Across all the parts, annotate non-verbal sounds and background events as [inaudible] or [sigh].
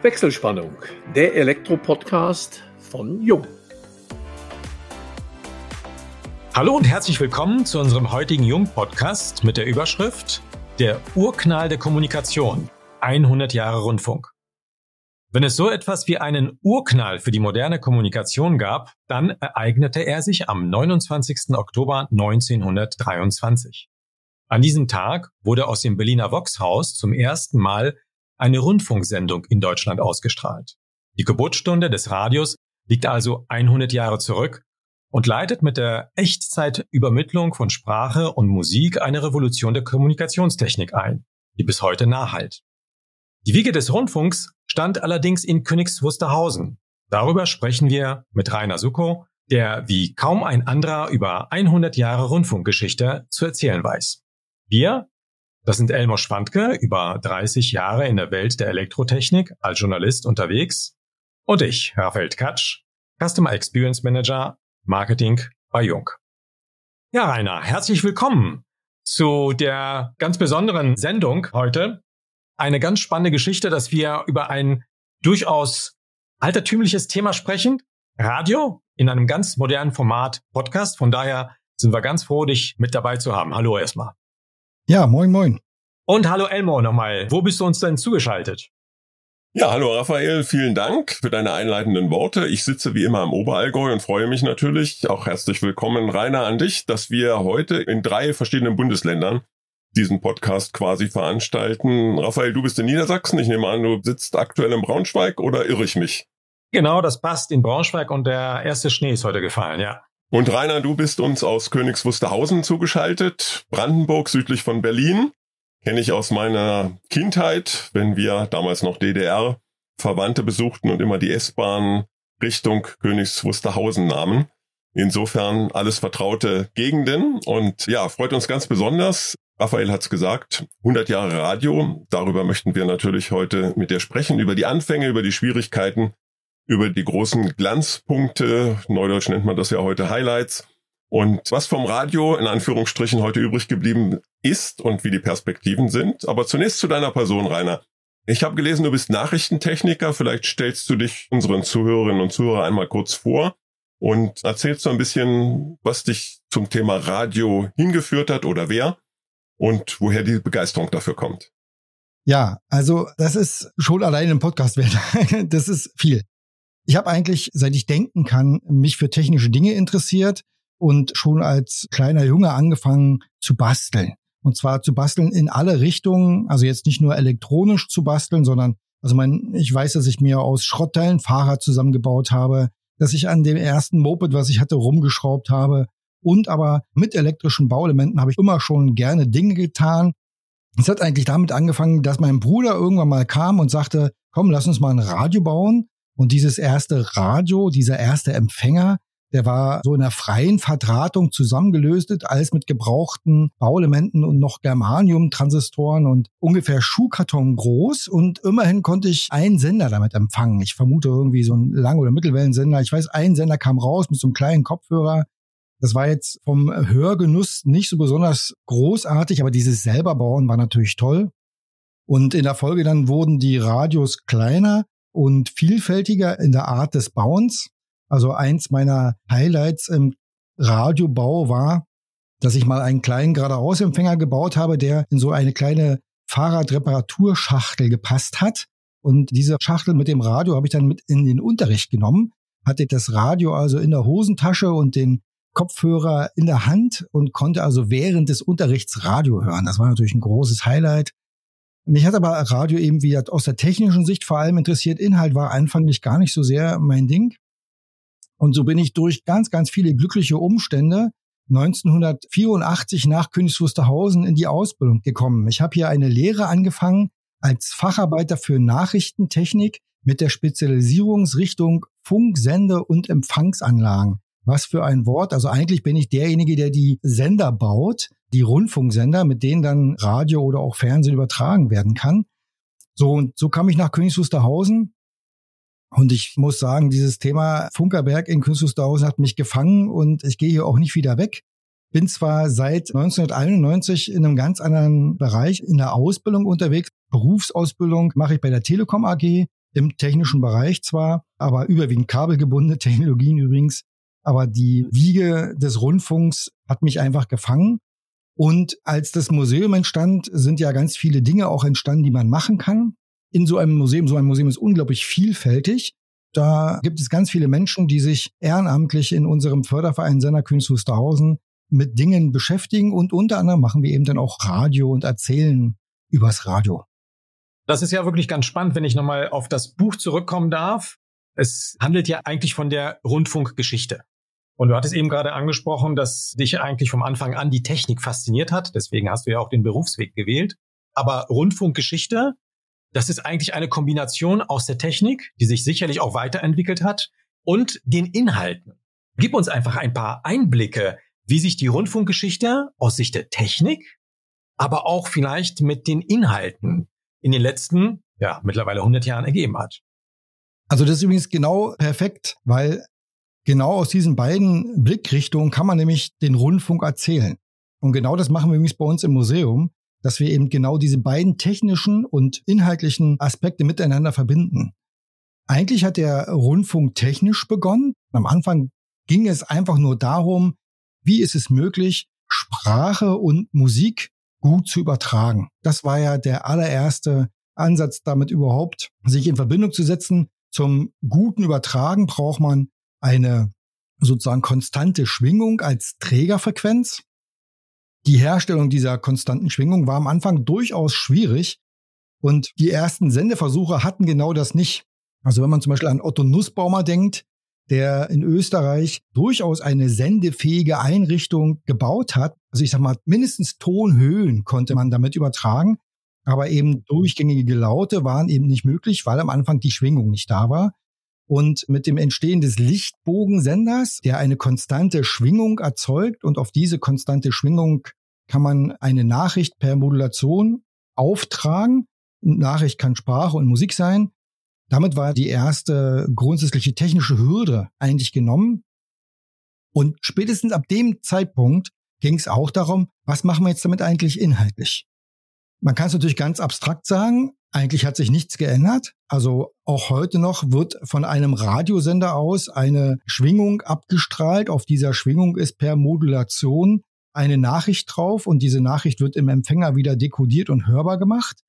Wechselspannung, der Elektro-Podcast von Jung. Hallo und herzlich willkommen zu unserem heutigen Jung-Podcast mit der Überschrift Der Urknall der Kommunikation. 100 Jahre Rundfunk. Wenn es so etwas wie einen Urknall für die moderne Kommunikation gab, dann ereignete er sich am 29. Oktober 1923. An diesem Tag wurde aus dem Berliner Voxhaus zum ersten Mal eine Rundfunksendung in Deutschland ausgestrahlt. Die Geburtsstunde des Radios liegt also 100 Jahre zurück und leitet mit der Echtzeitübermittlung von Sprache und Musik eine Revolution der Kommunikationstechnik ein, die bis heute nachhalt. Die Wiege des Rundfunks stand allerdings in Königs Wusterhausen. Darüber sprechen wir mit Rainer Suko, der wie kaum ein anderer über 100 Jahre Rundfunkgeschichte zu erzählen weiß. Wir, das sind Elmar Schwandke, über 30 Jahre in der Welt der Elektrotechnik als Journalist unterwegs. Und ich, Raphael Katsch, Customer Experience Manager Marketing bei Jung. Ja, Rainer, herzlich willkommen zu der ganz besonderen Sendung heute. Eine ganz spannende Geschichte, dass wir über ein durchaus altertümliches Thema sprechen. Radio in einem ganz modernen Format Podcast. Von daher sind wir ganz froh, dich mit dabei zu haben. Hallo erstmal. Ja, moin, moin. Und hallo Elmo nochmal. Wo bist du uns denn zugeschaltet? Ja, hallo Raphael, vielen Dank für deine einleitenden Worte. Ich sitze wie immer im Oberallgäu und freue mich natürlich. Auch herzlich willkommen, Rainer, an dich, dass wir heute in drei verschiedenen Bundesländern diesen Podcast quasi veranstalten. Raphael, du bist in Niedersachsen. Ich nehme an, du sitzt aktuell in Braunschweig oder irre ich mich? Genau, das passt in Braunschweig und der erste Schnee ist heute gefallen, ja. Und Rainer, du bist uns aus Königs Wusterhausen zugeschaltet, Brandenburg südlich von Berlin. Kenne ich aus meiner Kindheit, wenn wir damals noch DDR Verwandte besuchten und immer die S-Bahn Richtung Königs Wusterhausen nahmen. Insofern alles vertraute Gegenden und ja, freut uns ganz besonders. Raphael hat's gesagt, 100 Jahre Radio. Darüber möchten wir natürlich heute mit dir sprechen, über die Anfänge, über die Schwierigkeiten, über die großen Glanzpunkte, neudeutsch nennt man das ja heute Highlights, und was vom Radio in Anführungsstrichen heute übrig geblieben ist und wie die Perspektiven sind. Aber zunächst zu deiner Person, Rainer. Ich habe gelesen, du bist Nachrichtentechniker. Vielleicht stellst du dich unseren Zuhörerinnen und Zuhörern einmal kurz vor und erzählst so ein bisschen, was dich zum Thema Radio hingeführt hat oder wer und woher die Begeisterung dafür kommt. Ja, also das ist schon allein im Podcast wert. [laughs] das ist viel. Ich habe eigentlich, seit ich denken kann, mich für technische Dinge interessiert und schon als kleiner Junge angefangen zu basteln. Und zwar zu basteln in alle Richtungen, also jetzt nicht nur elektronisch zu basteln, sondern also mein, ich weiß, dass ich mir aus Schrottteilen Fahrrad zusammengebaut habe, dass ich an dem ersten Moped, was ich hatte, rumgeschraubt habe. Und aber mit elektrischen Bauelementen habe ich immer schon gerne Dinge getan. Es hat eigentlich damit angefangen, dass mein Bruder irgendwann mal kam und sagte, komm, lass uns mal ein Radio bauen. Und dieses erste Radio, dieser erste Empfänger, der war so in der freien Verdrahtung zusammengelöstet, alles mit gebrauchten Bauelementen und noch Germanium-Transistoren und ungefähr Schuhkarton groß. Und immerhin konnte ich einen Sender damit empfangen. Ich vermute irgendwie so ein Lang- oder Mittelwellensender. Ich weiß, ein Sender kam raus mit so einem kleinen Kopfhörer. Das war jetzt vom Hörgenuss nicht so besonders großartig, aber dieses selber bauen war natürlich toll. Und in der Folge dann wurden die Radios kleiner und vielfältiger in der Art des Bauens. Also eins meiner Highlights im Radiobau war, dass ich mal einen kleinen Geradeausempfänger gebaut habe, der in so eine kleine Fahrradreparaturschachtel gepasst hat. Und diese Schachtel mit dem Radio habe ich dann mit in den Unterricht genommen, hatte das Radio also in der Hosentasche und den Kopfhörer in der Hand und konnte also während des Unterrichts Radio hören. Das war natürlich ein großes Highlight. Mich hat aber Radio eben wieder aus der technischen Sicht vor allem interessiert. Inhalt war anfanglich gar nicht so sehr mein Ding. Und so bin ich durch ganz, ganz viele glückliche Umstände 1984 nach Königs Wusterhausen in die Ausbildung gekommen. Ich habe hier eine Lehre angefangen als Facharbeiter für Nachrichtentechnik mit der Spezialisierungsrichtung Funk, Sende und Empfangsanlagen. Was für ein Wort. Also eigentlich bin ich derjenige, der die Sender baut die Rundfunksender, mit denen dann Radio oder auch Fernsehen übertragen werden kann. So, und so kam ich nach Königs Wusterhausen. Und ich muss sagen, dieses Thema Funkerberg in Königs Wusterhausen hat mich gefangen und ich gehe hier auch nicht wieder weg. Bin zwar seit 1991 in einem ganz anderen Bereich in der Ausbildung unterwegs. Berufsausbildung mache ich bei der Telekom AG im technischen Bereich zwar, aber überwiegend kabelgebundene [laughs] Technologien übrigens. Aber die Wiege des Rundfunks hat mich einfach gefangen. Und als das Museum entstand, sind ja ganz viele Dinge auch entstanden, die man machen kann. In so einem Museum, so ein Museum ist unglaublich vielfältig. Da gibt es ganz viele Menschen, die sich ehrenamtlich in unserem Förderverein Senderkünst Wusterhausen mit Dingen beschäftigen und unter anderem machen wir eben dann auch Radio und erzählen übers Radio. Das ist ja wirklich ganz spannend, wenn ich nochmal auf das Buch zurückkommen darf. Es handelt ja eigentlich von der Rundfunkgeschichte. Und du hattest eben gerade angesprochen, dass dich eigentlich vom Anfang an die Technik fasziniert hat. Deswegen hast du ja auch den Berufsweg gewählt. Aber Rundfunkgeschichte, das ist eigentlich eine Kombination aus der Technik, die sich sicherlich auch weiterentwickelt hat, und den Inhalten. Gib uns einfach ein paar Einblicke, wie sich die Rundfunkgeschichte aus Sicht der Technik, aber auch vielleicht mit den Inhalten in den letzten, ja, mittlerweile 100 Jahren ergeben hat. Also das ist übrigens genau perfekt, weil genau aus diesen beiden Blickrichtungen kann man nämlich den Rundfunk erzählen. Und genau das machen wir übrigens bei uns im Museum, dass wir eben genau diese beiden technischen und inhaltlichen Aspekte miteinander verbinden. Eigentlich hat der Rundfunk technisch begonnen. Am Anfang ging es einfach nur darum, wie ist es möglich, Sprache und Musik gut zu übertragen. Das war ja der allererste Ansatz, damit überhaupt sich in Verbindung zu setzen. Zum guten Übertragen braucht man eine sozusagen konstante Schwingung als Trägerfrequenz. Die Herstellung dieser konstanten Schwingung war am Anfang durchaus schwierig und die ersten Sendeversuche hatten genau das nicht. Also wenn man zum Beispiel an Otto Nussbaumer denkt, der in Österreich durchaus eine sendefähige Einrichtung gebaut hat. Also ich sag mal, mindestens Tonhöhen konnte man damit übertragen, aber eben durchgängige Laute waren eben nicht möglich, weil am Anfang die Schwingung nicht da war. Und mit dem Entstehen des Lichtbogensenders, der eine konstante Schwingung erzeugt und auf diese konstante Schwingung kann man eine Nachricht per Modulation auftragen. Nachricht kann Sprache und Musik sein. Damit war die erste grundsätzliche technische Hürde eigentlich genommen. Und spätestens ab dem Zeitpunkt ging es auch darum, was machen wir jetzt damit eigentlich inhaltlich? Man kann es natürlich ganz abstrakt sagen, eigentlich hat sich nichts geändert. Also auch heute noch wird von einem Radiosender aus eine Schwingung abgestrahlt. Auf dieser Schwingung ist per Modulation eine Nachricht drauf und diese Nachricht wird im Empfänger wieder dekodiert und hörbar gemacht.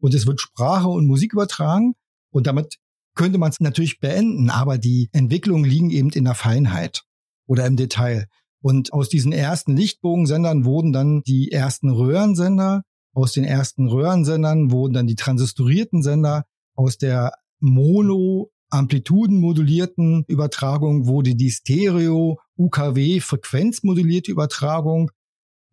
Und es wird Sprache und Musik übertragen. Und damit könnte man es natürlich beenden, aber die Entwicklungen liegen eben in der Feinheit oder im Detail. Und aus diesen ersten Lichtbogensendern wurden dann die ersten Röhrensender. Aus den ersten Röhrensendern wurden dann die transistorierten Sender. Aus der Mono amplitudenmodulierten Übertragung wurde die Stereo UKW frequenzmodulierte Übertragung.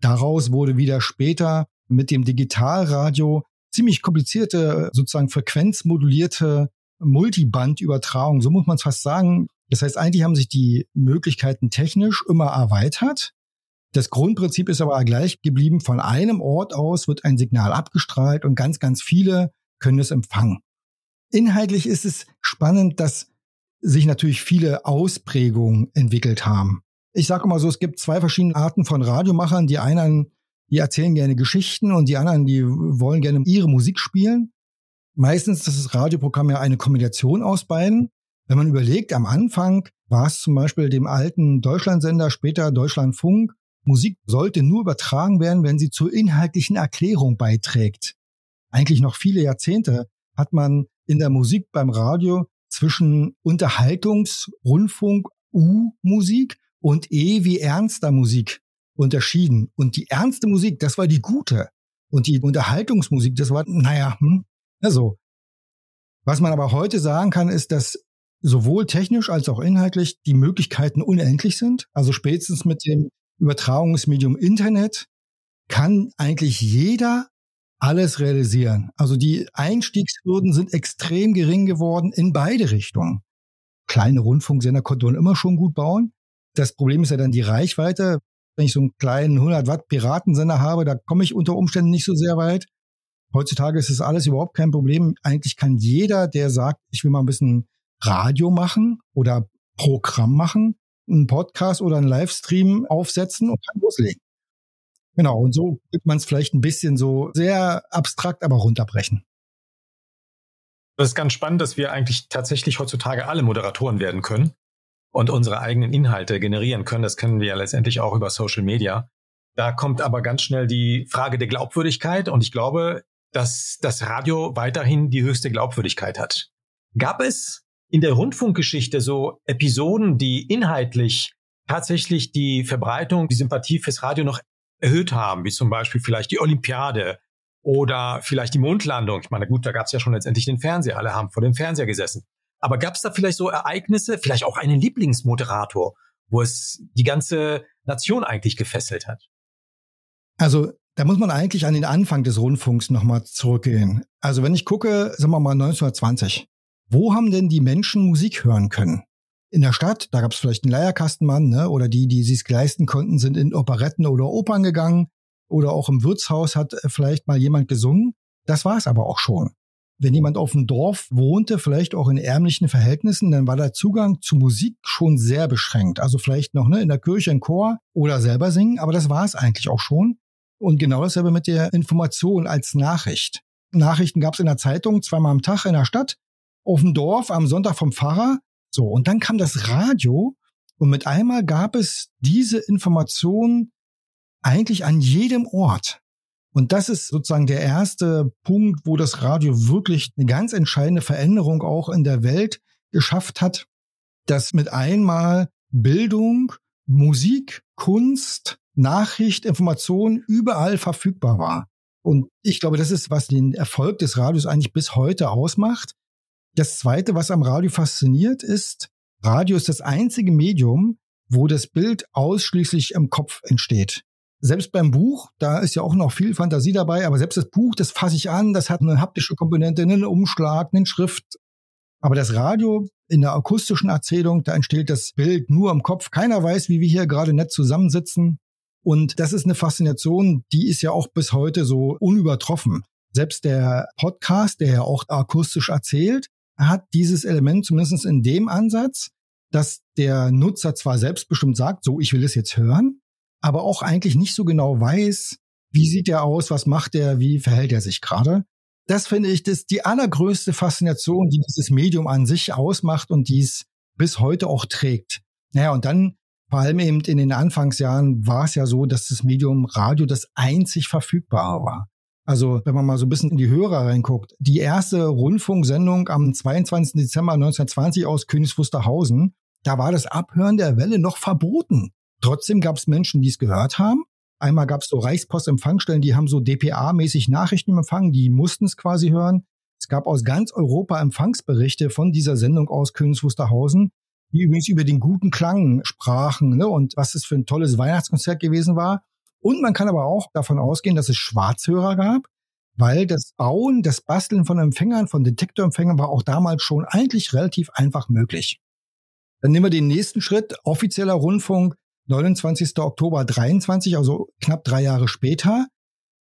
Daraus wurde wieder später mit dem Digitalradio ziemlich komplizierte, sozusagen frequenzmodulierte Multibandübertragung, so muss man es fast sagen. Das heißt, eigentlich haben sich die Möglichkeiten technisch immer erweitert. Das Grundprinzip ist aber gleich geblieben. Von einem Ort aus wird ein Signal abgestrahlt und ganz, ganz viele können es empfangen. Inhaltlich ist es spannend, dass sich natürlich viele Ausprägungen entwickelt haben. Ich sage immer so, es gibt zwei verschiedene Arten von Radiomachern. Die einen die erzählen gerne Geschichten und die anderen, die wollen gerne ihre Musik spielen. Meistens ist das Radioprogramm ja eine Kombination aus beiden. Wenn man überlegt, am Anfang war es zum Beispiel dem alten Deutschlandsender, später Deutschlandfunk, Musik sollte nur übertragen werden, wenn sie zur inhaltlichen Erklärung beiträgt. Eigentlich noch viele Jahrzehnte hat man in der Musik beim Radio zwischen Unterhaltungs-, Rundfunk, U-Musik und E wie ernster Musik unterschieden. Und die ernste Musik, das war die gute. Und die Unterhaltungsmusik, das war, naja, hm, so. Was man aber heute sagen kann, ist, dass sowohl technisch als auch inhaltlich die Möglichkeiten unendlich sind. Also spätestens mit dem Übertragungsmedium Internet kann eigentlich jeder alles realisieren. Also die Einstiegshürden sind extrem gering geworden in beide Richtungen. Kleine Rundfunksender konnte man immer schon gut bauen. Das Problem ist ja dann die Reichweite wenn ich so einen kleinen 100 Watt Piratensender habe, da komme ich unter Umständen nicht so sehr weit. Heutzutage ist es alles überhaupt kein Problem. Eigentlich kann jeder, der sagt, ich will mal ein bisschen Radio machen oder Programm machen, einen Podcast oder einen Livestream aufsetzen und kann loslegen. Genau, und so wird man es vielleicht ein bisschen so sehr abstrakt, aber runterbrechen. Das ist ganz spannend, dass wir eigentlich tatsächlich heutzutage alle Moderatoren werden können und unsere eigenen Inhalte generieren können. Das können wir ja letztendlich auch über Social Media. Da kommt aber ganz schnell die Frage der Glaubwürdigkeit und ich glaube, dass das Radio weiterhin die höchste Glaubwürdigkeit hat. Gab es in der Rundfunkgeschichte so Episoden, die inhaltlich tatsächlich die Verbreitung, die Sympathie fürs Radio noch erhöht haben, wie zum Beispiel vielleicht die Olympiade oder vielleicht die Mondlandung. Ich meine, gut, da gab es ja schon letztendlich den Fernseher, alle haben vor dem Fernseher gesessen. Aber gab es da vielleicht so Ereignisse, vielleicht auch einen Lieblingsmoderator, wo es die ganze Nation eigentlich gefesselt hat? Also da muss man eigentlich an den Anfang des Rundfunks nochmal zurückgehen. Also wenn ich gucke, sagen wir mal 1920, wo haben denn die Menschen Musik hören können? In der Stadt, da gab es vielleicht einen Leierkastenmann, ne? oder die, die es leisten konnten, sind in Operetten oder Opern gegangen oder auch im Wirtshaus hat äh, vielleicht mal jemand gesungen. Das war es aber auch schon. Wenn jemand auf dem Dorf wohnte, vielleicht auch in ärmlichen Verhältnissen, dann war der Zugang zu Musik schon sehr beschränkt. Also vielleicht noch ne, in der Kirche ein Chor oder selber singen, aber das war es eigentlich auch schon. Und genau dasselbe mit der Information als Nachricht. Nachrichten gab es in der Zeitung zweimal am Tag in der Stadt, auf dem Dorf, am Sonntag vom Pfarrer. So, und dann kam das Radio und mit einmal gab es diese Information eigentlich an jedem Ort. Und das ist sozusagen der erste Punkt, wo das Radio wirklich eine ganz entscheidende Veränderung auch in der Welt geschafft hat, dass mit einmal Bildung, Musik, Kunst, Nachricht, Information überall verfügbar war. Und ich glaube, das ist, was den Erfolg des Radios eigentlich bis heute ausmacht. Das Zweite, was am Radio fasziniert, ist, Radio ist das einzige Medium, wo das Bild ausschließlich im Kopf entsteht selbst beim Buch, da ist ja auch noch viel Fantasie dabei, aber selbst das Buch, das fasse ich an, das hat eine haptische Komponente, einen Umschlag, einen Schrift. Aber das Radio in der akustischen Erzählung, da entsteht das Bild nur im Kopf. Keiner weiß, wie wir hier gerade nett zusammensitzen. Und das ist eine Faszination, die ist ja auch bis heute so unübertroffen. Selbst der Podcast, der ja auch akustisch erzählt, hat dieses Element zumindest in dem Ansatz, dass der Nutzer zwar selbstbestimmt sagt, so, ich will es jetzt hören, aber auch eigentlich nicht so genau weiß, wie sieht er aus, was macht er, wie verhält er sich gerade. Das finde ich, das die allergrößte Faszination, die dieses Medium an sich ausmacht und dies bis heute auch trägt. Naja, und dann vor allem eben in den Anfangsjahren war es ja so, dass das Medium Radio das einzig verfügbare war. Also wenn man mal so ein bisschen in die Hörer reinguckt, die erste Rundfunksendung am 22. Dezember 1920 aus Königs Wusterhausen, da war das Abhören der Welle noch verboten. Trotzdem gab es Menschen, die es gehört haben. Einmal gab es so Reichspostempfangsstellen, die haben so DPA-mäßig Nachrichten empfangen, die mussten es quasi hören. Es gab aus ganz Europa Empfangsberichte von dieser Sendung aus Königs Wusterhausen, die übrigens über den guten Klang sprachen ne, und was es für ein tolles Weihnachtskonzert gewesen war. Und man kann aber auch davon ausgehen, dass es Schwarzhörer gab, weil das Bauen, das Basteln von Empfängern, von Detektorempfängern war auch damals schon eigentlich relativ einfach möglich. Dann nehmen wir den nächsten Schritt, offizieller Rundfunk. 29. Oktober 23, also knapp drei Jahre später.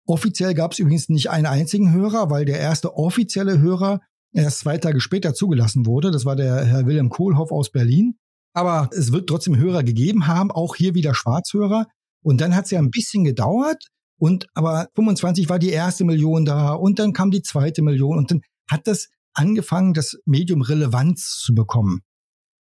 Offiziell gab es übrigens nicht einen einzigen Hörer, weil der erste offizielle Hörer erst zwei Tage später zugelassen wurde. Das war der Herr Wilhelm Kohlhoff aus Berlin. Aber es wird trotzdem Hörer gegeben haben, auch hier wieder Schwarzhörer. Und dann hat es ja ein bisschen gedauert. Und aber 25 war die erste Million da und dann kam die zweite Million und dann hat das angefangen, das Medium Relevanz zu bekommen.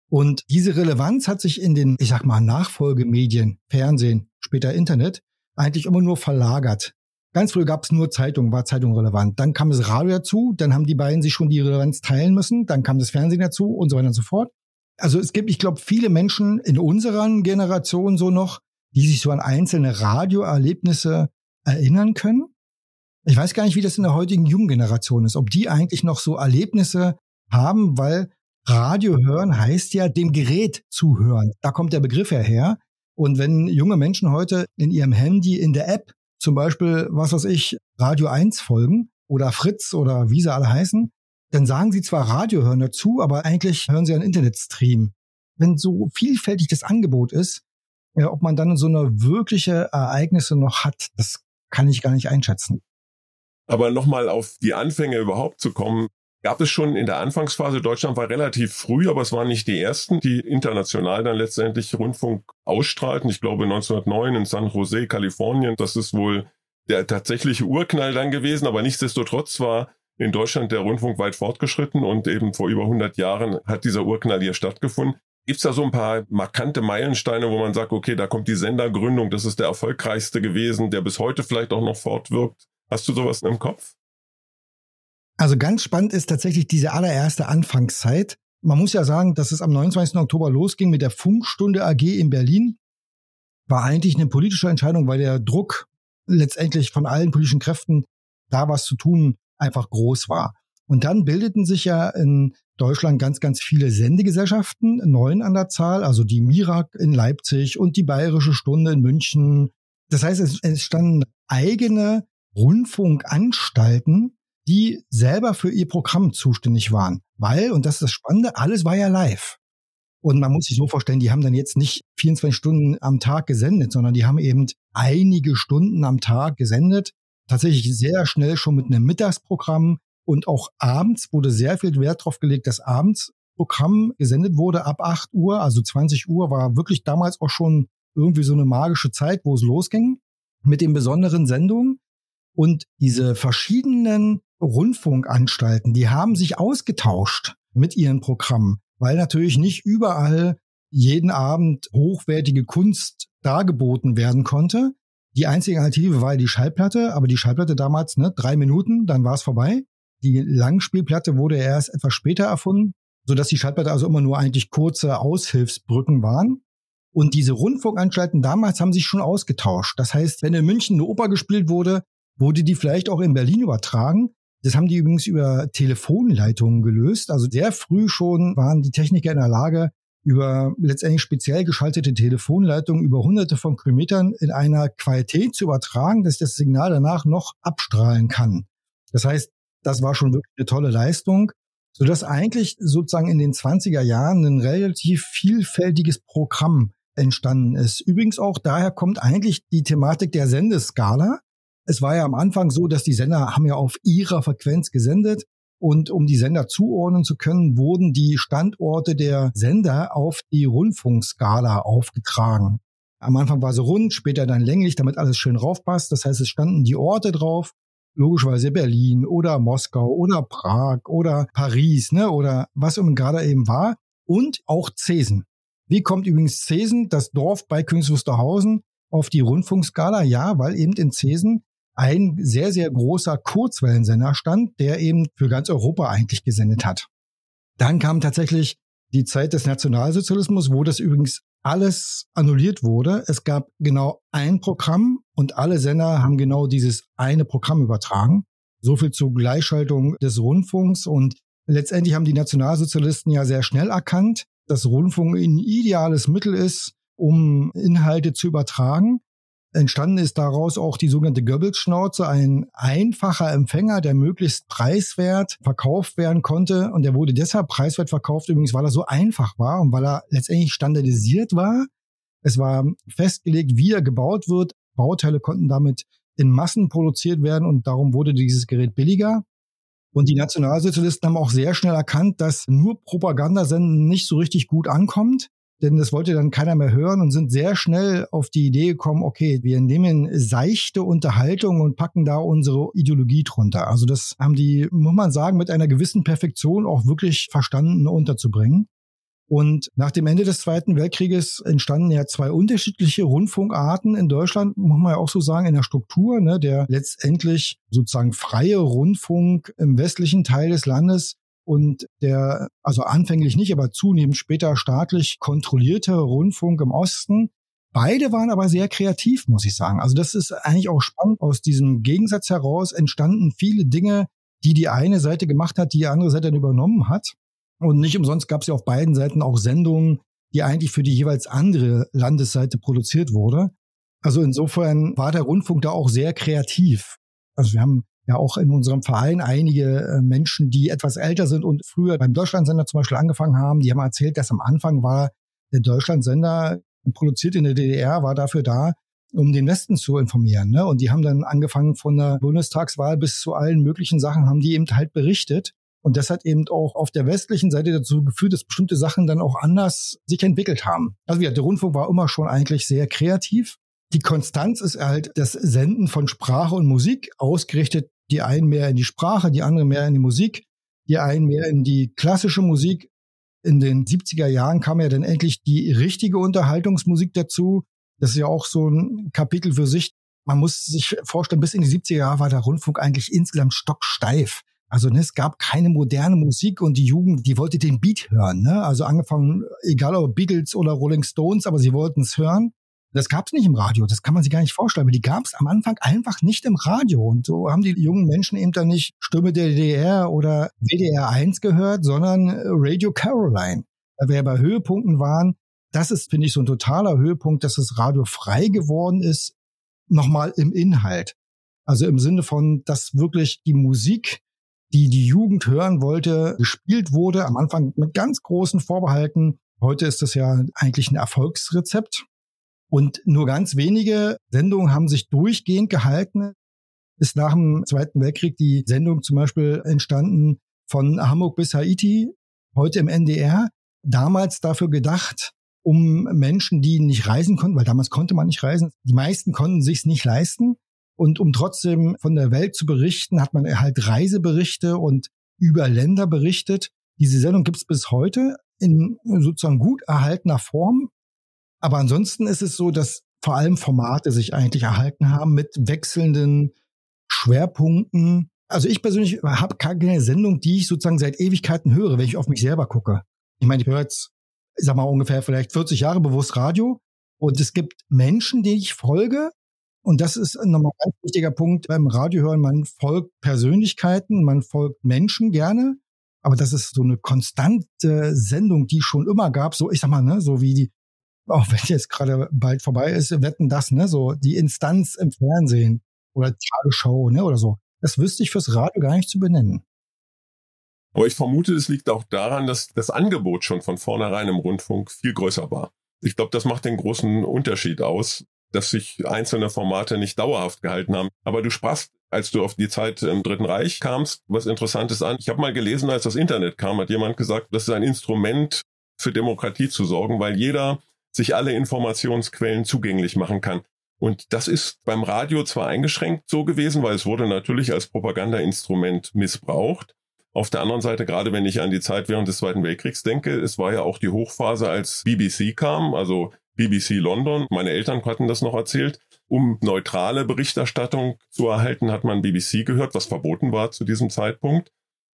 Und diese Relevanz hat sich in den, ich sag mal, Nachfolgemedien, Fernsehen, später Internet, eigentlich immer nur verlagert. Ganz früh gab es nur Zeitung, war Zeitung relevant. Dann kam das Radio dazu, dann haben die beiden sich schon die Relevanz teilen müssen, dann kam das Fernsehen dazu und so weiter und so fort. Also es gibt, ich glaube, viele Menschen in unserer Generation so noch, die sich so an einzelne Radioerlebnisse erinnern können. Ich weiß gar nicht, wie das in der heutigen Jugendgeneration ist, ob die eigentlich noch so Erlebnisse haben, weil Radio hören heißt ja dem Gerät zuhören. Da kommt der Begriff her. Und wenn junge Menschen heute in ihrem Handy in der App zum Beispiel, was weiß ich, Radio 1 folgen oder Fritz oder wie sie alle heißen, dann sagen sie zwar Radio hören dazu, aber eigentlich hören sie einen Internetstream. Wenn so vielfältig das Angebot ist, ja, ob man dann so eine wirkliche Ereignisse noch hat, das kann ich gar nicht einschätzen. Aber nochmal auf die Anfänge überhaupt zu kommen, gab es schon in der Anfangsphase. Deutschland war relativ früh, aber es waren nicht die ersten, die international dann letztendlich Rundfunk ausstrahlten. Ich glaube 1909 in San Jose, Kalifornien. Das ist wohl der tatsächliche Urknall dann gewesen, aber nichtsdestotrotz war in Deutschland der Rundfunk weit fortgeschritten und eben vor über 100 Jahren hat dieser Urknall hier stattgefunden. Gibt's da so ein paar markante Meilensteine, wo man sagt, okay, da kommt die Sendergründung, das ist der erfolgreichste gewesen, der bis heute vielleicht auch noch fortwirkt? Hast du sowas im Kopf? Also ganz spannend ist tatsächlich diese allererste Anfangszeit. Man muss ja sagen, dass es am 29. Oktober losging mit der Funkstunde AG in Berlin. War eigentlich eine politische Entscheidung, weil der Druck letztendlich von allen politischen Kräften, da was zu tun, einfach groß war. Und dann bildeten sich ja in Deutschland ganz, ganz viele Sendegesellschaften, neun an der Zahl, also die Mirak in Leipzig und die Bayerische Stunde in München. Das heißt, es entstanden eigene Rundfunkanstalten, die selber für ihr Programm zuständig waren. Weil, und das ist das Spannende, alles war ja live. Und man muss sich so vorstellen, die haben dann jetzt nicht 24 Stunden am Tag gesendet, sondern die haben eben einige Stunden am Tag gesendet. Tatsächlich sehr schnell schon mit einem Mittagsprogramm. Und auch abends wurde sehr viel Wert darauf gelegt, dass abends Programm gesendet wurde ab 8 Uhr, also 20 Uhr war wirklich damals auch schon irgendwie so eine magische Zeit, wo es losging mit den besonderen Sendungen. Und diese verschiedenen Rundfunkanstalten, die haben sich ausgetauscht mit ihren Programmen, weil natürlich nicht überall jeden Abend hochwertige Kunst dargeboten werden konnte. Die einzige Alternative war die Schallplatte, aber die Schallplatte damals, ne, drei Minuten, dann war es vorbei. Die Langspielplatte wurde erst etwas später erfunden, so dass die Schallplatte also immer nur eigentlich kurze Aushilfsbrücken waren. Und diese Rundfunkanstalten damals haben sich schon ausgetauscht. Das heißt, wenn in München eine Oper gespielt wurde, wurde die vielleicht auch in Berlin übertragen. Das haben die übrigens über Telefonleitungen gelöst. Also sehr früh schon waren die Techniker in der Lage, über letztendlich speziell geschaltete Telefonleitungen über hunderte von Kilometern in einer Qualität zu übertragen, dass das Signal danach noch abstrahlen kann. Das heißt, das war schon wirklich eine tolle Leistung, sodass eigentlich sozusagen in den 20er Jahren ein relativ vielfältiges Programm entstanden ist. Übrigens auch daher kommt eigentlich die Thematik der Sendeskala. Es war ja am Anfang so, dass die Sender haben ja auf ihrer Frequenz gesendet. Und um die Sender zuordnen zu können, wurden die Standorte der Sender auf die Rundfunkskala aufgetragen. Am Anfang war sie rund, später dann länglich, damit alles schön raufpasst. Das heißt, es standen die Orte drauf, logischerweise Berlin oder Moskau oder Prag oder Paris, ne, oder was um gerade eben war. Und auch Zesen. Wie kommt übrigens Zesen, das Dorf bei Königs Wusterhausen, auf die Rundfunkskala? Ja, weil eben in Zesen ein sehr, sehr großer Kurzwellensender stand, der eben für ganz Europa eigentlich gesendet hat. Dann kam tatsächlich die Zeit des Nationalsozialismus, wo das übrigens alles annulliert wurde. Es gab genau ein Programm und alle Sender haben genau dieses eine Programm übertragen. So viel zur Gleichschaltung des Rundfunks und letztendlich haben die Nationalsozialisten ja sehr schnell erkannt, dass Rundfunk ein ideales Mittel ist, um Inhalte zu übertragen. Entstanden ist daraus auch die sogenannte Goebbels-Schnauze, ein einfacher Empfänger, der möglichst preiswert verkauft werden konnte. Und der wurde deshalb preiswert verkauft, übrigens, weil er so einfach war und weil er letztendlich standardisiert war. Es war festgelegt, wie er gebaut wird. Bauteile konnten damit in Massen produziert werden und darum wurde dieses Gerät billiger. Und die Nationalsozialisten haben auch sehr schnell erkannt, dass nur Propagandasenden nicht so richtig gut ankommt denn das wollte dann keiner mehr hören und sind sehr schnell auf die Idee gekommen, okay, wir nehmen seichte Unterhaltung und packen da unsere Ideologie drunter. Also das haben die, muss man sagen, mit einer gewissen Perfektion auch wirklich verstanden unterzubringen. Und nach dem Ende des Zweiten Weltkrieges entstanden ja zwei unterschiedliche Rundfunkarten in Deutschland, muss man ja auch so sagen, in der Struktur. Ne, der letztendlich sozusagen freie Rundfunk im westlichen Teil des Landes und der, also anfänglich nicht, aber zunehmend später staatlich kontrollierte Rundfunk im Osten. Beide waren aber sehr kreativ, muss ich sagen. Also das ist eigentlich auch spannend. Aus diesem Gegensatz heraus entstanden viele Dinge, die die eine Seite gemacht hat, die die andere Seite dann übernommen hat. Und nicht umsonst gab es ja auf beiden Seiten auch Sendungen, die eigentlich für die jeweils andere Landesseite produziert wurde. Also insofern war der Rundfunk da auch sehr kreativ. Also wir haben ja auch in unserem Verein einige äh, Menschen, die etwas älter sind und früher beim Deutschlandsender zum Beispiel angefangen haben, die haben erzählt, dass am Anfang war der Deutschlandsender produziert in der DDR, war dafür da, um den Westen zu informieren. Ne? Und die haben dann angefangen von der Bundestagswahl bis zu allen möglichen Sachen, haben die eben halt berichtet. Und das hat eben auch auf der westlichen Seite dazu geführt, dass bestimmte Sachen dann auch anders sich entwickelt haben. Also ja, der Rundfunk war immer schon eigentlich sehr kreativ die Konstanz ist halt das Senden von Sprache und Musik, ausgerichtet Die einen mehr in die Sprache, die anderen mehr in die Musik, die einen mehr in die klassische Musik. In den 70er Jahren kam ja dann endlich die richtige Unterhaltungsmusik dazu. Das ist ja auch so ein Kapitel für sich. Man muss sich vorstellen, bis in die 70er Jahre war der Rundfunk eigentlich insgesamt stocksteif. Also ne, es gab keine moderne Musik und die Jugend, die wollte den Beat hören. Ne? Also angefangen, egal ob Beatles oder Rolling Stones, aber sie wollten es hören. Das gab es nicht im Radio, das kann man sich gar nicht vorstellen. Aber die gab es am Anfang einfach nicht im Radio. Und so haben die jungen Menschen eben dann nicht Stimme der DDR oder WDR 1 gehört, sondern Radio Caroline. Weil wir ja bei Höhepunkten waren. Das ist, finde ich, so ein totaler Höhepunkt, dass das Radio frei geworden ist, nochmal im Inhalt. Also im Sinne von, dass wirklich die Musik die die Jugend hören wollte, gespielt wurde. Am Anfang mit ganz großen Vorbehalten. Heute ist das ja eigentlich ein Erfolgsrezept. Und nur ganz wenige Sendungen haben sich durchgehend gehalten. Ist nach dem Zweiten Weltkrieg die Sendung zum Beispiel entstanden von Hamburg bis Haiti, heute im NDR. Damals dafür gedacht, um Menschen, die nicht reisen konnten, weil damals konnte man nicht reisen. Die meisten konnten sich's nicht leisten. Und um trotzdem von der Welt zu berichten, hat man halt Reiseberichte und über Länder berichtet. Diese Sendung gibt es bis heute in sozusagen gut erhaltener Form. Aber ansonsten ist es so, dass vor allem Formate sich eigentlich erhalten haben mit wechselnden Schwerpunkten. Also ich persönlich habe keine Sendung, die ich sozusagen seit Ewigkeiten höre, wenn ich auf mich selber gucke. Ich meine, ich höre jetzt, ich sag mal, ungefähr vielleicht 40 Jahre bewusst Radio. Und es gibt Menschen, die ich folge, und das ist nochmal ein ganz wichtiger Punkt beim Radiohören. Man folgt Persönlichkeiten, man folgt Menschen gerne. Aber das ist so eine konstante Sendung, die schon immer gab. So, ich sag mal, ne, so wie die, auch wenn jetzt gerade bald vorbei ist, wetten das, ne, so die Instanz im Fernsehen oder Tagesschau, ne, oder so. Das wüsste ich fürs Radio gar nicht zu benennen. Aber ich vermute, es liegt auch daran, dass das Angebot schon von vornherein im Rundfunk viel größer war. Ich glaube, das macht den großen Unterschied aus dass sich einzelne Formate nicht dauerhaft gehalten haben. Aber du sprachst, als du auf die Zeit im Dritten Reich kamst, was Interessantes an. Ich habe mal gelesen, als das Internet kam, hat jemand gesagt, das ist ein Instrument für Demokratie zu sorgen, weil jeder sich alle Informationsquellen zugänglich machen kann. Und das ist beim Radio zwar eingeschränkt so gewesen, weil es wurde natürlich als Propagandainstrument missbraucht. Auf der anderen Seite, gerade wenn ich an die Zeit während des Zweiten Weltkriegs denke, es war ja auch die Hochphase, als BBC kam, also BBC London. Meine Eltern hatten das noch erzählt. Um neutrale Berichterstattung zu erhalten, hat man BBC gehört, was verboten war zu diesem Zeitpunkt.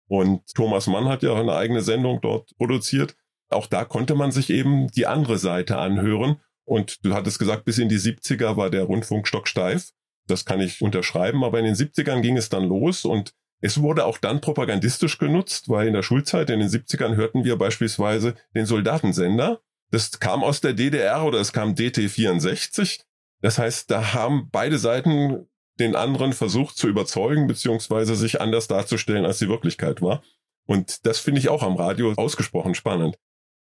Und Thomas Mann hat ja eine eigene Sendung dort produziert. Auch da konnte man sich eben die andere Seite anhören. Und du hattest gesagt, bis in die 70er war der Rundfunk stocksteif. Das kann ich unterschreiben. Aber in den 70ern ging es dann los und es wurde auch dann propagandistisch genutzt, weil in der Schulzeit in den 70ern hörten wir beispielsweise den Soldatensender das kam aus der DDR oder es kam DT64. Das heißt, da haben beide Seiten den anderen versucht zu überzeugen, beziehungsweise sich anders darzustellen, als die Wirklichkeit war. Und das finde ich auch am Radio ausgesprochen spannend.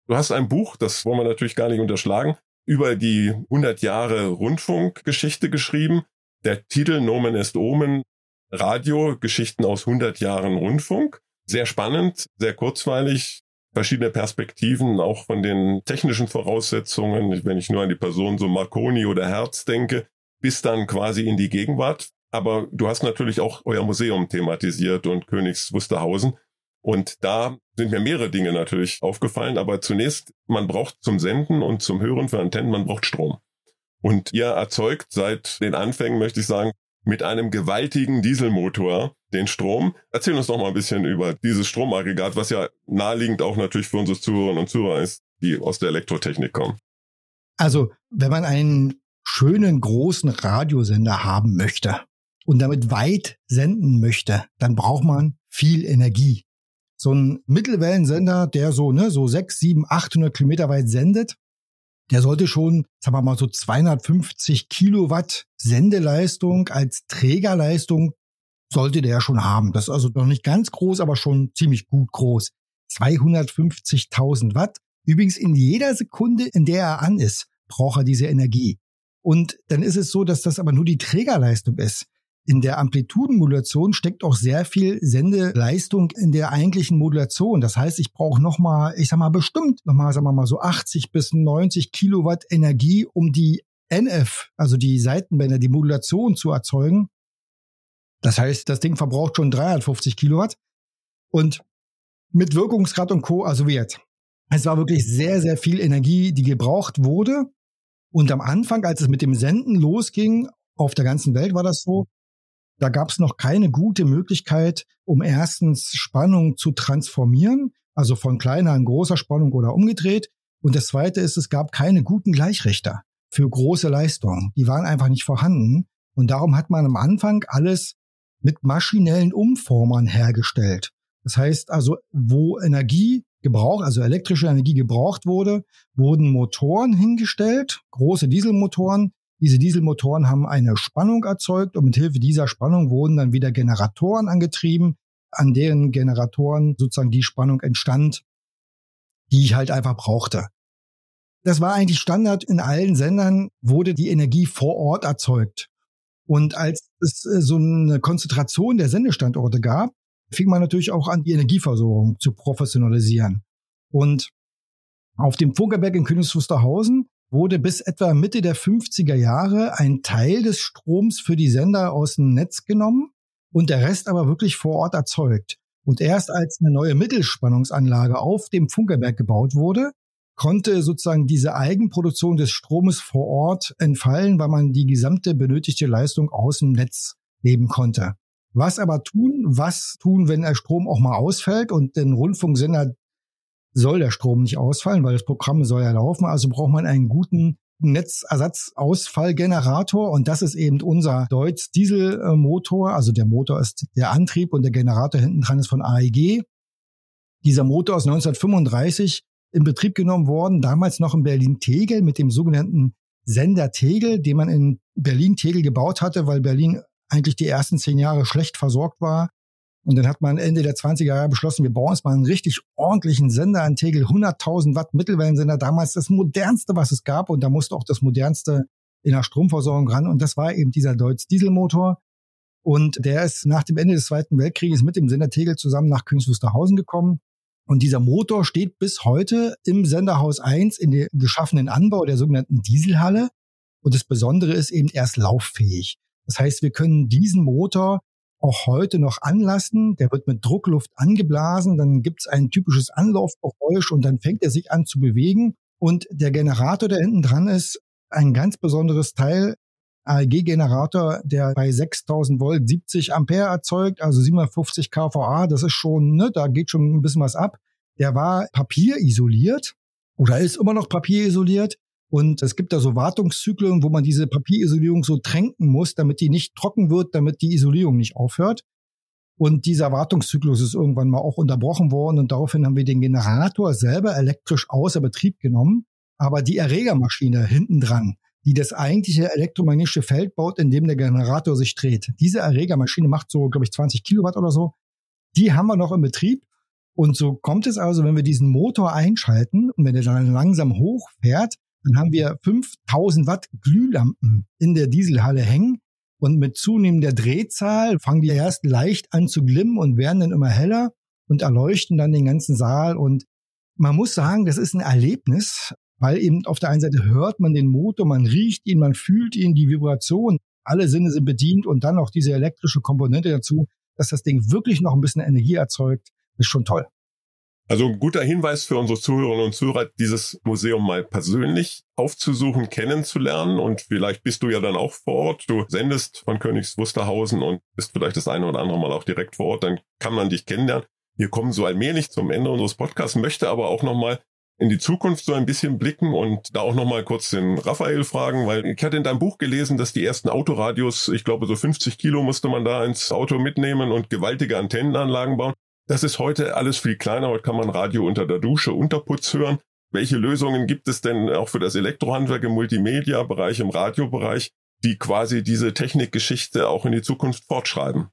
Du hast ein Buch, das wollen wir natürlich gar nicht unterschlagen, über die 100 Jahre Rundfunkgeschichte geschrieben. Der Titel Nomen est Omen, Radio, Geschichten aus 100 Jahren Rundfunk. Sehr spannend, sehr kurzweilig, verschiedene Perspektiven, auch von den technischen Voraussetzungen, wenn ich nur an die Person so Marconi oder Herz denke, bis dann quasi in die Gegenwart. Aber du hast natürlich auch euer Museum thematisiert und Königs Wusterhausen. Und da sind mir mehrere Dinge natürlich aufgefallen. Aber zunächst, man braucht zum Senden und zum Hören für Antennen, man braucht Strom. Und ihr erzeugt seit den Anfängen, möchte ich sagen, mit einem gewaltigen Dieselmotor den Strom. Erzähl uns doch mal ein bisschen über dieses Stromaggregat, was ja naheliegend auch natürlich für unsere Zuhörerinnen und Zuhörer ist, die aus der Elektrotechnik kommen. Also, wenn man einen schönen großen Radiosender haben möchte und damit weit senden möchte, dann braucht man viel Energie. So ein Mittelwellensender, der so, ne, so sechs, sieben, 800 Kilometer weit sendet, der sollte schon, sagen wir mal so 250 Kilowatt Sendeleistung als Trägerleistung sollte der schon haben. Das ist also noch nicht ganz groß, aber schon ziemlich gut groß. 250.000 Watt. Übrigens in jeder Sekunde, in der er an ist, braucht er diese Energie. Und dann ist es so, dass das aber nur die Trägerleistung ist. In der Amplitudenmodulation steckt auch sehr viel Sendeleistung in der eigentlichen Modulation. Das heißt, ich brauche nochmal, ich sag mal bestimmt nochmal, sagen wir mal so 80 bis 90 Kilowatt Energie, um die NF, also die Seitenbänder, die Modulation zu erzeugen. Das heißt, das Ding verbraucht schon 350 Kilowatt und mit Wirkungsgrad und Co. Also wie. Es war wirklich sehr, sehr viel Energie, die gebraucht wurde. Und am Anfang, als es mit dem Senden losging, auf der ganzen Welt war das so, da gab es noch keine gute Möglichkeit, um erstens Spannung zu transformieren, also von kleiner an großer Spannung oder umgedreht. Und das Zweite ist, es gab keine guten Gleichrichter für große Leistungen. Die waren einfach nicht vorhanden. Und darum hat man am Anfang alles mit maschinellen Umformern hergestellt. Das heißt also, wo Energie gebraucht, also elektrische Energie gebraucht wurde, wurden Motoren hingestellt, große Dieselmotoren. Diese Dieselmotoren haben eine Spannung erzeugt und mit Hilfe dieser Spannung wurden dann wieder Generatoren angetrieben, an deren Generatoren sozusagen die Spannung entstand, die ich halt einfach brauchte. Das war eigentlich Standard in allen Sendern, wurde die Energie vor Ort erzeugt. Und als es äh, so eine Konzentration der Sendestandorte gab, fing man natürlich auch an, die Energieversorgung zu professionalisieren. Und auf dem Funkerberg in Königs Wusterhausen wurde bis etwa Mitte der 50er Jahre ein Teil des Stroms für die Sender aus dem Netz genommen und der Rest aber wirklich vor Ort erzeugt. Und erst als eine neue Mittelspannungsanlage auf dem Funkerberg gebaut wurde, konnte sozusagen diese Eigenproduktion des Stromes vor Ort entfallen, weil man die gesamte benötigte Leistung aus dem Netz nehmen konnte. Was aber tun? Was tun, wenn der Strom auch mal ausfällt und den Rundfunksender soll der Strom nicht ausfallen, weil das Programm soll ja laufen. Also braucht man einen guten Netzersatzausfallgenerator und das ist eben unser Deutz Dieselmotor. Also der Motor ist der Antrieb und der Generator hinten dran ist von AEG. Dieser Motor ist 1935 in Betrieb genommen worden, damals noch in Berlin-Tegel mit dem sogenannten Sender Tegel, den man in Berlin-Tegel gebaut hatte, weil Berlin eigentlich die ersten zehn Jahre schlecht versorgt war. Und dann hat man Ende der 20er Jahre beschlossen, wir bauen uns mal einen richtig ordentlichen Sender an Tegel, 100.000 Watt Mittelwellensender, damals das modernste, was es gab. Und da musste auch das modernste in der Stromversorgung ran. Und das war eben dieser Deutz Dieselmotor. Und der ist nach dem Ende des Zweiten Weltkrieges mit dem Sender Tegel zusammen nach Königs gekommen. Und dieser Motor steht bis heute im Senderhaus 1 in dem geschaffenen Anbau der sogenannten Dieselhalle. Und das Besondere ist eben, er ist lauffähig. Das heißt, wir können diesen Motor auch heute noch anlassen. Der wird mit Druckluft angeblasen, dann gibt es ein typisches Anlaufgeräusch und dann fängt er sich an zu bewegen. Und der Generator, der hinten dran ist, ein ganz besonderes Teil, AEG-Generator, der bei 6000 Volt 70 Ampere erzeugt, also 750 kVA, das ist schon, ne, da geht schon ein bisschen was ab. Der war papierisoliert oder ist immer noch papierisoliert. Und es gibt da so Wartungszyklen, wo man diese Papierisolierung so tränken muss, damit die nicht trocken wird, damit die Isolierung nicht aufhört. Und dieser Wartungszyklus ist irgendwann mal auch unterbrochen worden und daraufhin haben wir den Generator selber elektrisch außer Betrieb genommen. Aber die Erregermaschine hinten dran, die das eigentliche elektromagnetische Feld baut, in dem der Generator sich dreht. Diese Erregermaschine macht so, glaube ich, 20 Kilowatt oder so. Die haben wir noch im Betrieb. Und so kommt es also, wenn wir diesen Motor einschalten und wenn der dann langsam hochfährt, dann haben wir 5000 Watt Glühlampen in der Dieselhalle hängen. Und mit zunehmender Drehzahl fangen die erst leicht an zu glimmen und werden dann immer heller und erleuchten dann den ganzen Saal. Und man muss sagen, das ist ein Erlebnis, weil eben auf der einen Seite hört man den Motor, man riecht ihn, man fühlt ihn, die Vibration, alle Sinne sind bedient und dann noch diese elektrische Komponente dazu, dass das Ding wirklich noch ein bisschen Energie erzeugt, ist schon toll. Also ein guter Hinweis für unsere Zuhörerinnen und Zuhörer, dieses Museum mal persönlich aufzusuchen, kennenzulernen. Und vielleicht bist du ja dann auch vor Ort. Du sendest von Königs Wusterhausen und bist vielleicht das eine oder andere Mal auch direkt vor Ort. Dann kann man dich kennenlernen. Wir kommen so allmählich zum Ende unseres Podcasts, möchte aber auch nochmal in die Zukunft so ein bisschen blicken und da auch nochmal kurz den Raphael fragen, weil ich hatte in deinem Buch gelesen, dass die ersten Autoradios, ich glaube so 50 Kilo musste man da ins Auto mitnehmen und gewaltige Antennenanlagen bauen. Das ist heute alles viel kleiner. Heute kann man Radio unter der Dusche, Unterputz hören. Welche Lösungen gibt es denn auch für das Elektrohandwerk im Multimedia-Bereich, im Radiobereich, die quasi diese Technikgeschichte auch in die Zukunft fortschreiben?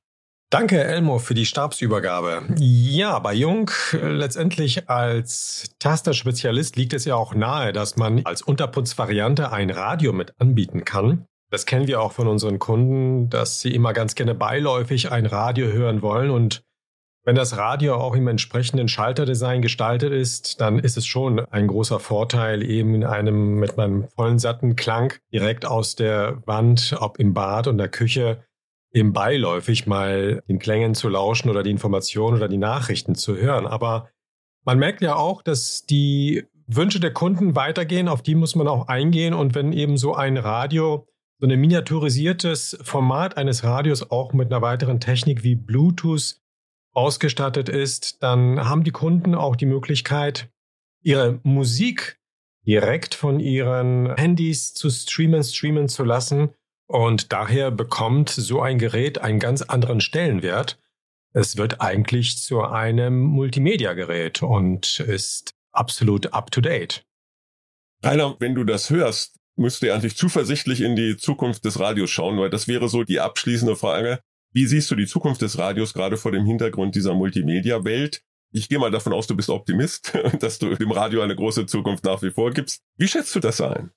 Danke, Elmo, für die Stabsübergabe. Ja, bei Jung letztendlich als Tasterspezialist liegt es ja auch nahe, dass man als Unterputzvariante ein Radio mit anbieten kann. Das kennen wir auch von unseren Kunden, dass sie immer ganz gerne beiläufig ein Radio hören wollen und wenn das Radio auch im entsprechenden Schalterdesign gestaltet ist, dann ist es schon ein großer Vorteil, eben in einem mit einem vollen satten Klang direkt aus der Wand, ob im Bad und der Küche, eben beiläufig mal den Klängen zu lauschen oder die Informationen oder die Nachrichten zu hören. Aber man merkt ja auch, dass die Wünsche der Kunden weitergehen, auf die muss man auch eingehen. Und wenn eben so ein Radio, so ein miniaturisiertes Format eines Radios auch mit einer weiteren Technik wie Bluetooth ausgestattet ist, dann haben die Kunden auch die Möglichkeit, ihre Musik direkt von ihren Handys zu streamen, streamen zu lassen. Und daher bekommt so ein Gerät einen ganz anderen Stellenwert. Es wird eigentlich zu einem Multimedia-Gerät und ist absolut up-to-date. Rainer, wenn du das hörst, müsst ihr eigentlich zuversichtlich in die Zukunft des Radios schauen, weil das wäre so die abschließende Frage. Wie siehst du die Zukunft des Radios gerade vor dem Hintergrund dieser Multimedia-Welt? Ich gehe mal davon aus, du bist Optimist, [laughs] dass du dem Radio eine große Zukunft nach wie vor gibst. Wie schätzt du das ein?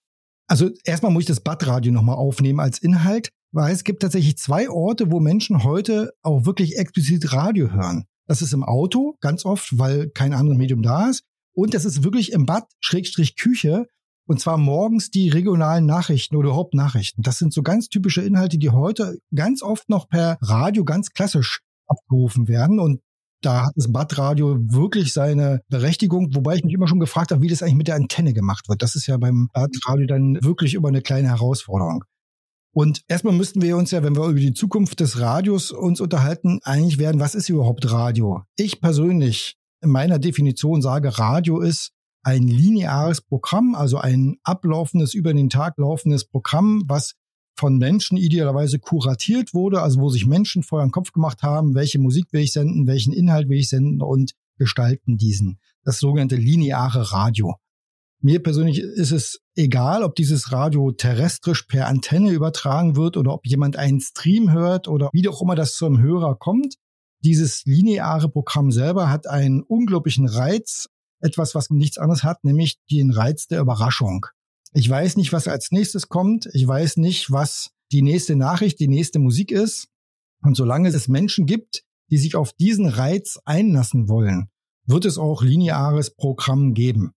Also erstmal muss ich das Badradio nochmal aufnehmen als Inhalt, weil es gibt tatsächlich zwei Orte, wo Menschen heute auch wirklich explizit Radio hören. Das ist im Auto, ganz oft, weil kein anderes Medium da ist. Und das ist wirklich im Bad, Schrägstrich Küche. Und zwar morgens die regionalen Nachrichten oder überhaupt Nachrichten. Das sind so ganz typische Inhalte, die heute ganz oft noch per Radio ganz klassisch abgerufen werden. Und da hat das Badradio wirklich seine Berechtigung, wobei ich mich immer schon gefragt habe, wie das eigentlich mit der Antenne gemacht wird. Das ist ja beim Badradio dann wirklich immer eine kleine Herausforderung. Und erstmal müssten wir uns ja, wenn wir über die Zukunft des Radios uns unterhalten, einig werden, was ist überhaupt Radio? Ich persönlich in meiner Definition sage, Radio ist ein lineares Programm, also ein ablaufendes, über den Tag laufendes Programm, was von Menschen idealerweise kuratiert wurde, also wo sich Menschen vorher einen Kopf gemacht haben, welche Musik will ich senden, welchen Inhalt will ich senden und gestalten diesen. Das sogenannte lineare Radio. Mir persönlich ist es egal, ob dieses Radio terrestrisch per Antenne übertragen wird oder ob jemand einen Stream hört oder wie auch immer das zum Hörer kommt. Dieses lineare Programm selber hat einen unglaublichen Reiz, etwas, was nichts anderes hat, nämlich den Reiz der Überraschung. Ich weiß nicht, was als nächstes kommt. Ich weiß nicht, was die nächste Nachricht, die nächste Musik ist. Und solange es Menschen gibt, die sich auf diesen Reiz einlassen wollen, wird es auch lineares Programm geben.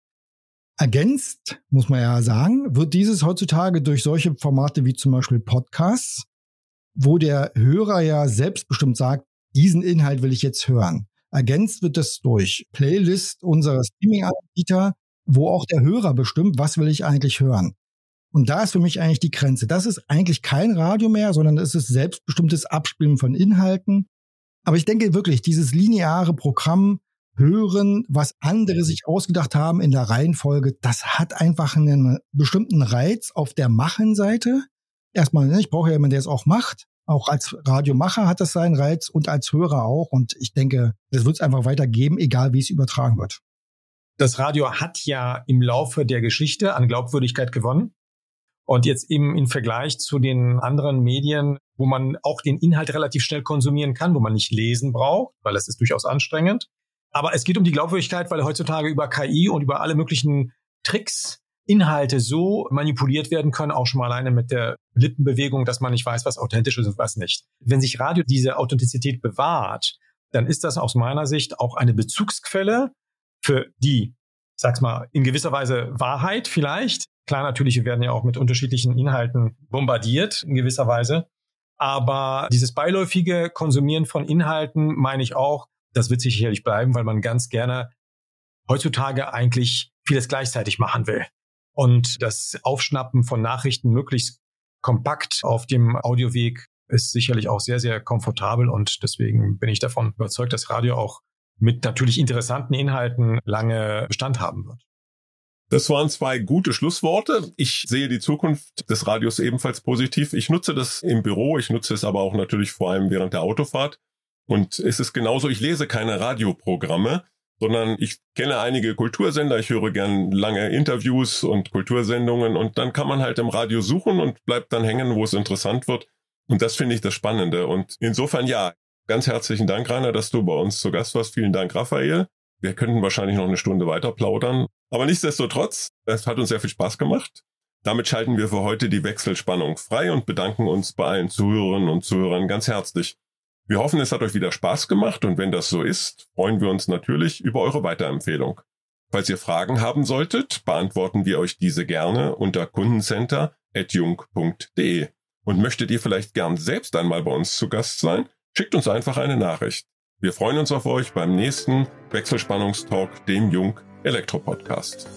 Ergänzt, muss man ja sagen, wird dieses heutzutage durch solche Formate wie zum Beispiel Podcasts, wo der Hörer ja selbstbestimmt sagt, diesen Inhalt will ich jetzt hören. Ergänzt wird es durch Playlist unserer Streaming-Anbieter, wo auch der Hörer bestimmt, was will ich eigentlich hören. Und da ist für mich eigentlich die Grenze. Das ist eigentlich kein Radio mehr, sondern es ist selbstbestimmtes Abspielen von Inhalten. Aber ich denke wirklich, dieses lineare Programm hören, was andere sich ausgedacht haben in der Reihenfolge, das hat einfach einen bestimmten Reiz auf der Machenseite. Erstmal, ne, ich brauche ja jemanden, der es auch macht. Auch als Radiomacher hat das seinen Reiz und als Hörer auch. Und ich denke, das wird es einfach weitergeben, egal wie es übertragen wird das Radio hat ja im Laufe der Geschichte an Glaubwürdigkeit gewonnen. Und jetzt eben im Vergleich zu den anderen Medien, wo man auch den Inhalt relativ schnell konsumieren kann, wo man nicht lesen braucht, weil das ist durchaus anstrengend. Aber es geht um die Glaubwürdigkeit, weil heutzutage über KI und über alle möglichen Tricks Inhalte so manipuliert werden können, auch schon mal alleine mit der Lippenbewegung, dass man nicht weiß, was authentisch ist und was nicht. Wenn sich Radio diese Authentizität bewahrt, dann ist das aus meiner Sicht auch eine Bezugsquelle für die, sag's mal, in gewisser Weise Wahrheit vielleicht. Klar, natürlich, wir werden ja auch mit unterschiedlichen Inhalten bombardiert, in gewisser Weise. Aber dieses beiläufige Konsumieren von Inhalten, meine ich auch, das wird sicherlich bleiben, weil man ganz gerne heutzutage eigentlich vieles gleichzeitig machen will. Und das Aufschnappen von Nachrichten möglichst kompakt auf dem Audioweg ist sicherlich auch sehr, sehr komfortabel und deswegen bin ich davon überzeugt, dass Radio auch mit natürlich interessanten Inhalten lange Bestand haben wird. Das waren zwei gute Schlussworte. Ich sehe die Zukunft des Radios ebenfalls positiv. Ich nutze das im Büro, ich nutze es aber auch natürlich vor allem während der Autofahrt. Und es ist genauso, ich lese keine Radioprogramme, sondern ich kenne einige Kultursender, ich höre gern lange Interviews und Kultursendungen und dann kann man halt im Radio suchen und bleibt dann hängen, wo es interessant wird. Und das finde ich das Spannende. Und insofern ja, Ganz herzlichen Dank, Rainer, dass du bei uns zu Gast warst. Vielen Dank, Raphael. Wir könnten wahrscheinlich noch eine Stunde weiter plaudern. Aber nichtsdestotrotz, es hat uns sehr viel Spaß gemacht. Damit schalten wir für heute die Wechselspannung frei und bedanken uns bei allen Zuhörerinnen und Zuhörern ganz herzlich. Wir hoffen, es hat euch wieder Spaß gemacht und wenn das so ist, freuen wir uns natürlich über eure Weiterempfehlung. Falls ihr Fragen haben solltet, beantworten wir euch diese gerne unter kundencenter.jung.de. Und möchtet ihr vielleicht gern selbst einmal bei uns zu Gast sein? Schickt uns einfach eine Nachricht. Wir freuen uns auf euch beim nächsten Wechselspannungstalk, dem Jung Elektro Podcast.